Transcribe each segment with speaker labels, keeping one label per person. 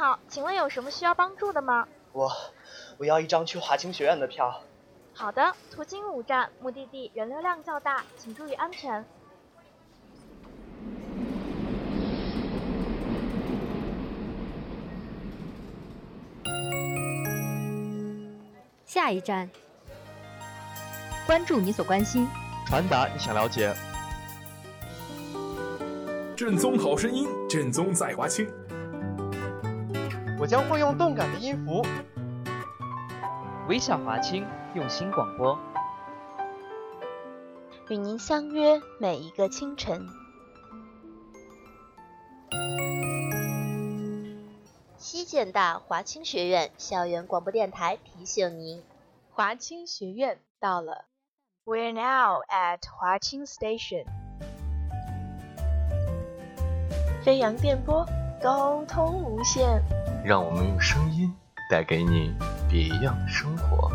Speaker 1: 好，请问有什么需要帮助的吗？
Speaker 2: 我我要一张去华清学院的票。
Speaker 1: 好的，途经五站，目的地人流量较大，请注意安全。
Speaker 3: 下一站，关注你所关心，
Speaker 4: 传达你想了解。
Speaker 5: 正宗好声音，正宗在华清。
Speaker 6: 我将会用动感的音符，
Speaker 7: 微笑华清，用心广播，
Speaker 1: 与您相约每一个清晨。西建大华清学院校园广播电台提醒您，华清学院到了。We're now at 华清 Station。飞扬电波，沟通无限。
Speaker 8: 让我们用声音带给你别样生活。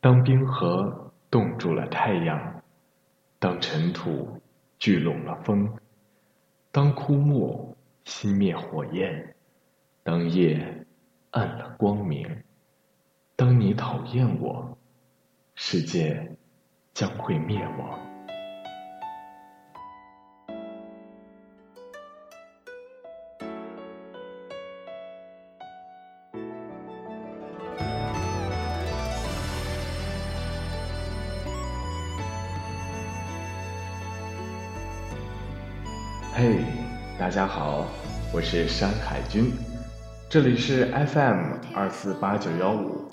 Speaker 8: 当冰河冻住了太阳，当尘土聚拢了风，当枯木熄灭火焰，当夜暗了光明，当你讨厌我，世界将会灭亡。嘿，大家好，我是山海军，这里是 FM 二四八九幺五。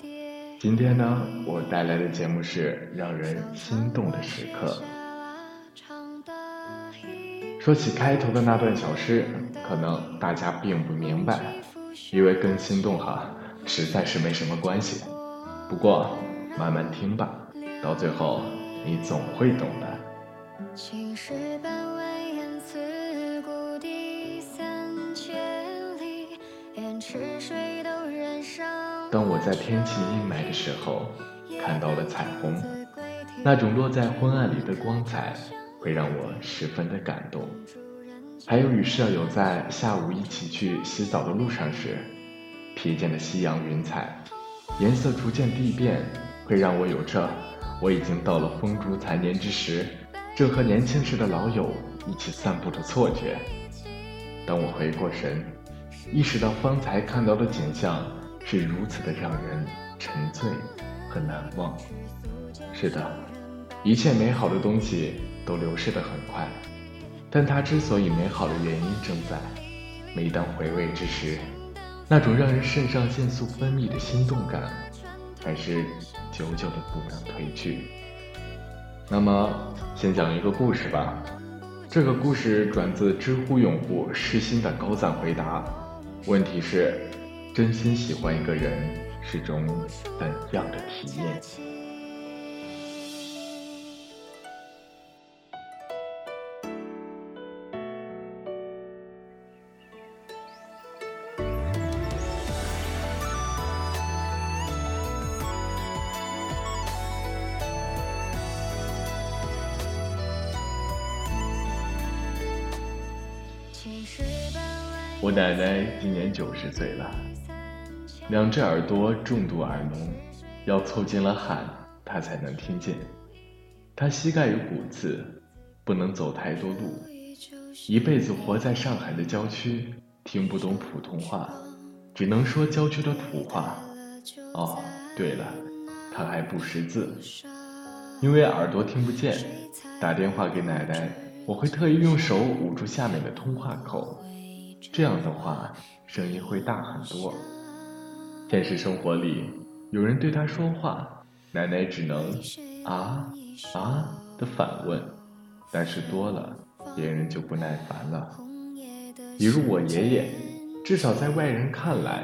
Speaker 8: 今天呢，我带来的节目是让人心动的时刻。说起开头的那段小诗，可能大家并不明白，因为跟心动哈实在是没什么关系。不过慢慢听吧，到最后你总会懂的。当我在天气阴霾的时候看到了彩虹，那种落在昏暗里的光彩会让我十分的感动。还有与舍友在下午一起去洗澡的路上时，瞥见的夕阳云彩，颜色逐渐递变，会让我有着我已经到了风烛残年之时，正和年轻时的老友一起散步的错觉。当我回过神，意识到方才看到的景象。是如此的让人沉醉和难忘。是的，一切美好的东西都流逝得很快，但它之所以美好的原因正在，每当回味之时，那种让人肾上腺素分泌的心动感，还是久久的不能褪去。那么，先讲一个故事吧。这个故事转自知乎用户诗心的高赞回答，问题是。真心喜欢一个人是种怎样的体验？我奶奶今年九十岁了。两只耳朵重度耳聋，要凑近了喊，他才能听见。他膝盖有骨刺，不能走太多路。一辈子活在上海的郊区，听不懂普通话，只能说郊区的土话。哦，对了，他还不识字，因为耳朵听不见。打电话给奶奶，我会特意用手捂住下面的通话口，这样的话声音会大很多。现实生活里，有人对他说话，奶奶只能啊啊的反问，但是多了，别人就不耐烦了。比如我爷爷，至少在外人看来，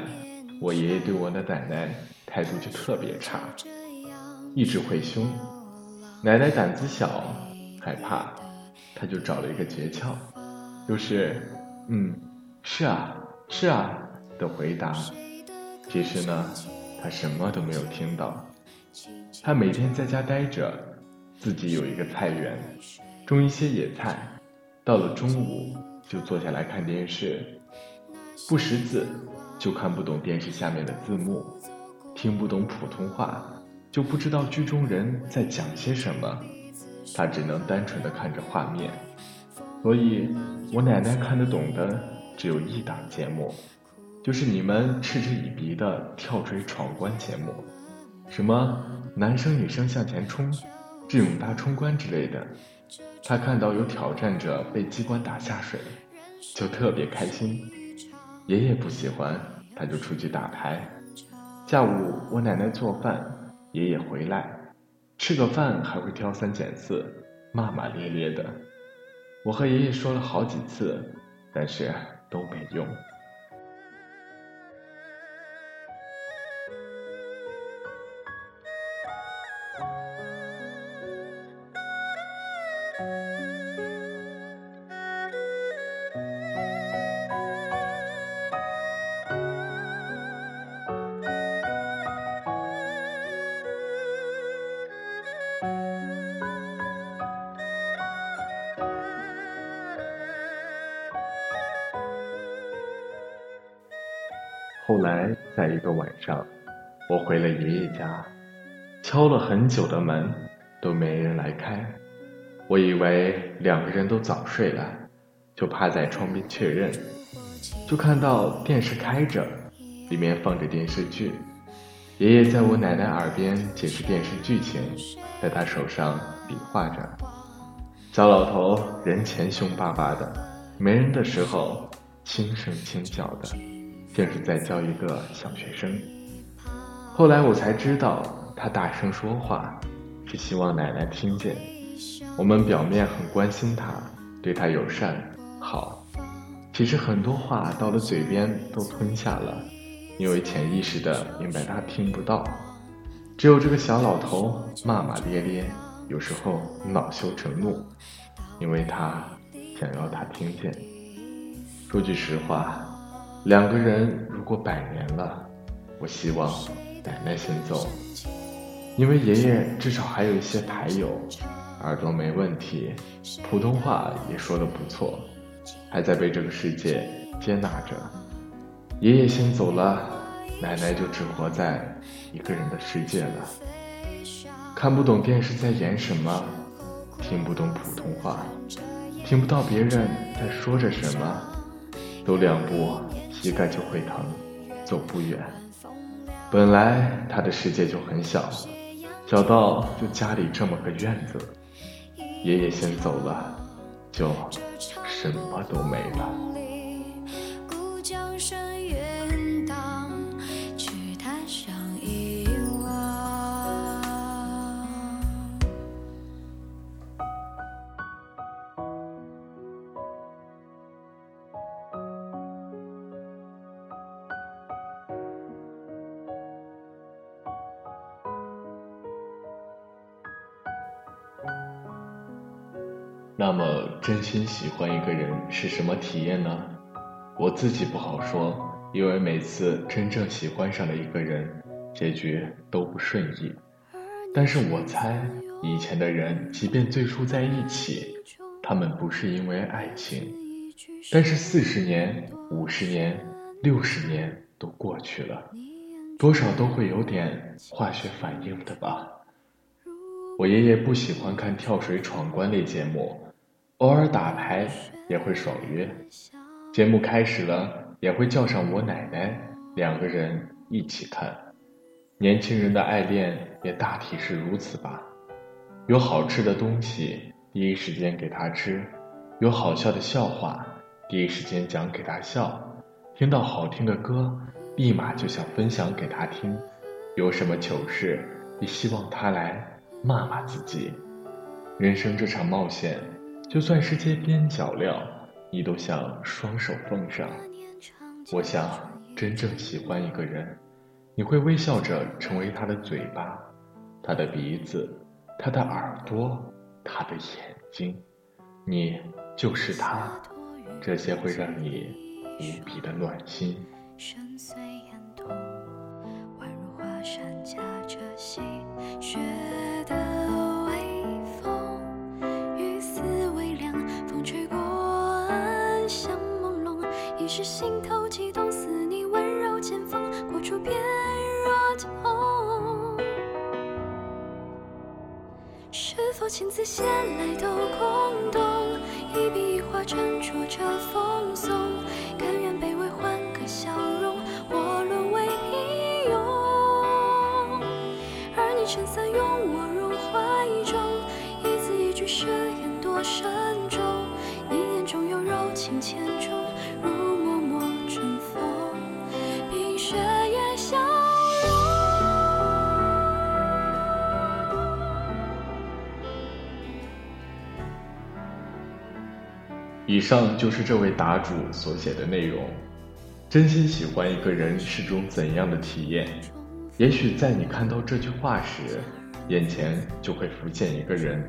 Speaker 8: 我爷爷对我的奶奶态度就特别差，一直会凶。奶奶胆子小，害怕，他就找了一个诀窍，就是嗯，是啊，是啊的回答。其实呢。他什么都没有听到。他每天在家待着，自己有一个菜园，种一些野菜。到了中午，就坐下来看电视，不识字，就看不懂电视下面的字幕，听不懂普通话，就不知道剧中人在讲些什么。他只能单纯的看着画面。所以，我奶奶看得懂的只有一档节目。就是你们嗤之以鼻的跳水闯关节目，什么男生女生向前冲、智勇大冲关之类的。他看到有挑战者被机关打下水，就特别开心。爷爷不喜欢，他就出去打牌。下午我奶奶做饭，爷爷回来，吃个饭还会挑三拣四、骂骂咧咧的。我和爷爷说了好几次，但是都没用。后来，在一个晚上，我回了爷爷家，敲了很久的门，都没人来开。我以为两个人都早睡了，就趴在窗边确认，就看到电视开着，里面放着电视剧。爷爷在我奶奶耳边解释电视剧情，在他手上比划着。小老头人前凶巴巴的，没人的时候轻声轻脚的。竟是在教一个小学生。后来我才知道，他大声说话，是希望奶奶听见。我们表面很关心他，对他友善好，其实很多话到了嘴边都吞下了，因为潜意识的明白他听不到。只有这个小老头骂骂咧咧，有时候恼羞成怒，因为他想要他听见。说句实话。两个人如果百年了，我希望奶奶先走，因为爷爷至少还有一些牌友，耳朵没问题，普通话也说得不错，还在被这个世界接纳着。爷爷先走了，奶奶就只活在一个人的世界了，看不懂电视在演什么，听不懂普通话，听不到别人在说着什么，走两步。膝盖就会疼，走不远。本来他的世界就很小，小到就家里这么个院子。爷爷先走了，就什么都没了。那么，真心喜欢一个人是什么体验呢？我自己不好说，因为每次真正喜欢上了一个人，结局都不顺意。但是我猜，以前的人即便最初在一起，他们不是因为爱情。但是四十年、五十年、六十年都过去了，多少都会有点化学反应的吧。我爷爷不喜欢看跳水闯关类节目。偶尔打牌也会爽约，节目开始了也会叫上我奶奶，两个人一起看。年轻人的爱恋也大体是如此吧。有好吃的东西，第一时间给他吃；有好笑的笑话，第一时间讲给他笑；听到好听的歌，立马就想分享给他听。有什么糗事，也希望他来骂骂自己。人生这场冒险，就算是街边脚镣，你都想双手奉上。我想，真正喜欢一个人，你会微笑着成为他的嘴巴，他的鼻子，他的耳朵，他的眼睛，你就是他。这些会让你无比的暖心。
Speaker 9: 山夹着细雪的否情字写来都空洞？一笔一画斟酌着奉送，甘愿卑微换个笑容，或沦为平庸。而你撑伞
Speaker 8: 以上就是这位答主所写的内容。真心喜欢一个人是种怎样的体验？也许在你看到这句话时，眼前就会浮现一个人，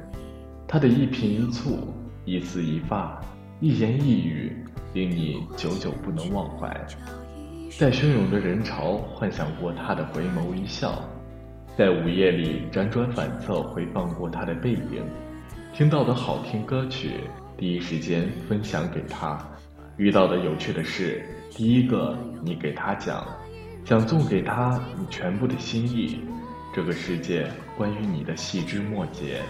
Speaker 8: 他的一颦一蹙、一丝一发、一言一语，令你久久不能忘怀。在汹涌的人潮幻想过他的回眸一笑，在午夜里辗转反侧回放过他的背影，听到的好听歌曲。第一时间分享给他，遇到的有趣的事，第一个你给他讲，想送给他你全部的心意，这个世界关于你的细枝末节，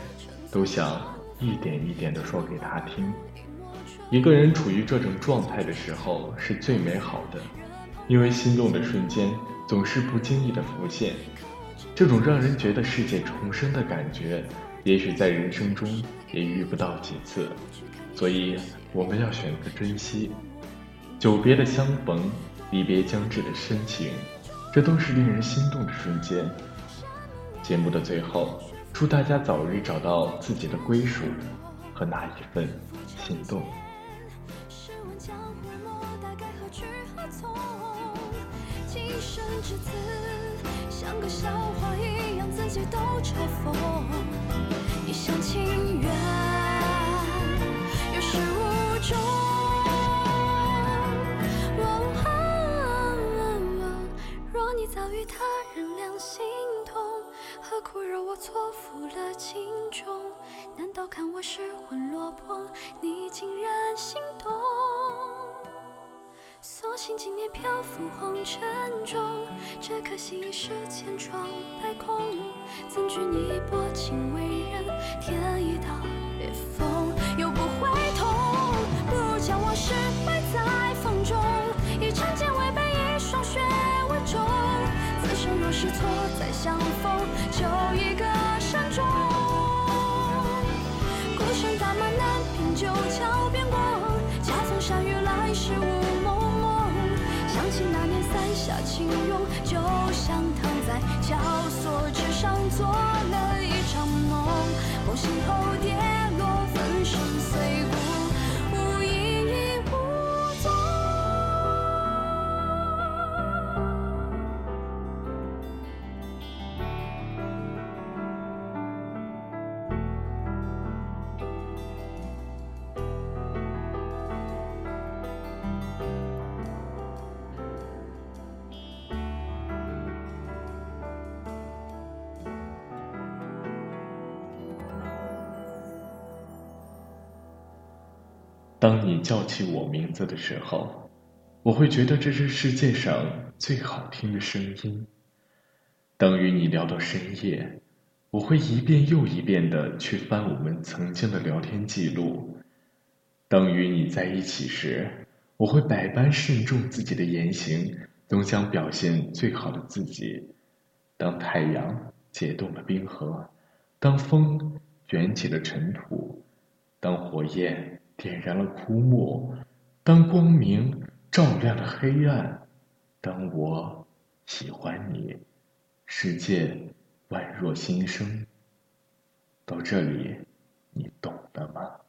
Speaker 8: 都想一点一点的说给他听。一个人处于这种状态的时候是最美好的，因为心动的瞬间总是不经意的浮现，这种让人觉得世界重生的感觉，也许在人生中也遇不到几次。所以我们要选择珍惜，久别的相逢，离别将至的深情，这都是令人心动的瞬间。节目的最后，祝大家早日找到自己的归属和那一份心动。像个笑话一样，自己都嘲讽，一厢情愿。有始无终。若你早与他人两心同，何苦惹我错付了情衷？难道看我失魂落魄，你竟然心动？所幸今年漂浮红尘中，只可惜一世千疮百孔。怎惧你薄情为人添一道裂缝，又不会痛，不如将往事埋在风中，一场剑未被一双血吻中。若是错再相逢，就一个善终。孤身打马难平，九桥边过，恰逢山雨来时雾蒙蒙。想起那年伞下轻拥，就像躺在绞索之上做了一场梦，梦醒后跌落，粉身碎骨。当你叫起我名字的时候，我会觉得这是世界上最好听的声音。当与你聊到深夜，我会一遍又一遍的去翻我们曾经的聊天记录。当与你在一起时，我会百般慎重自己的言行，总想表现最好的自己。当太阳解冻了冰河，当风卷起了尘土，当火焰。点燃了枯木，当光明照亮了黑暗，当我喜欢你，世界宛若新生。到这里，你懂了吗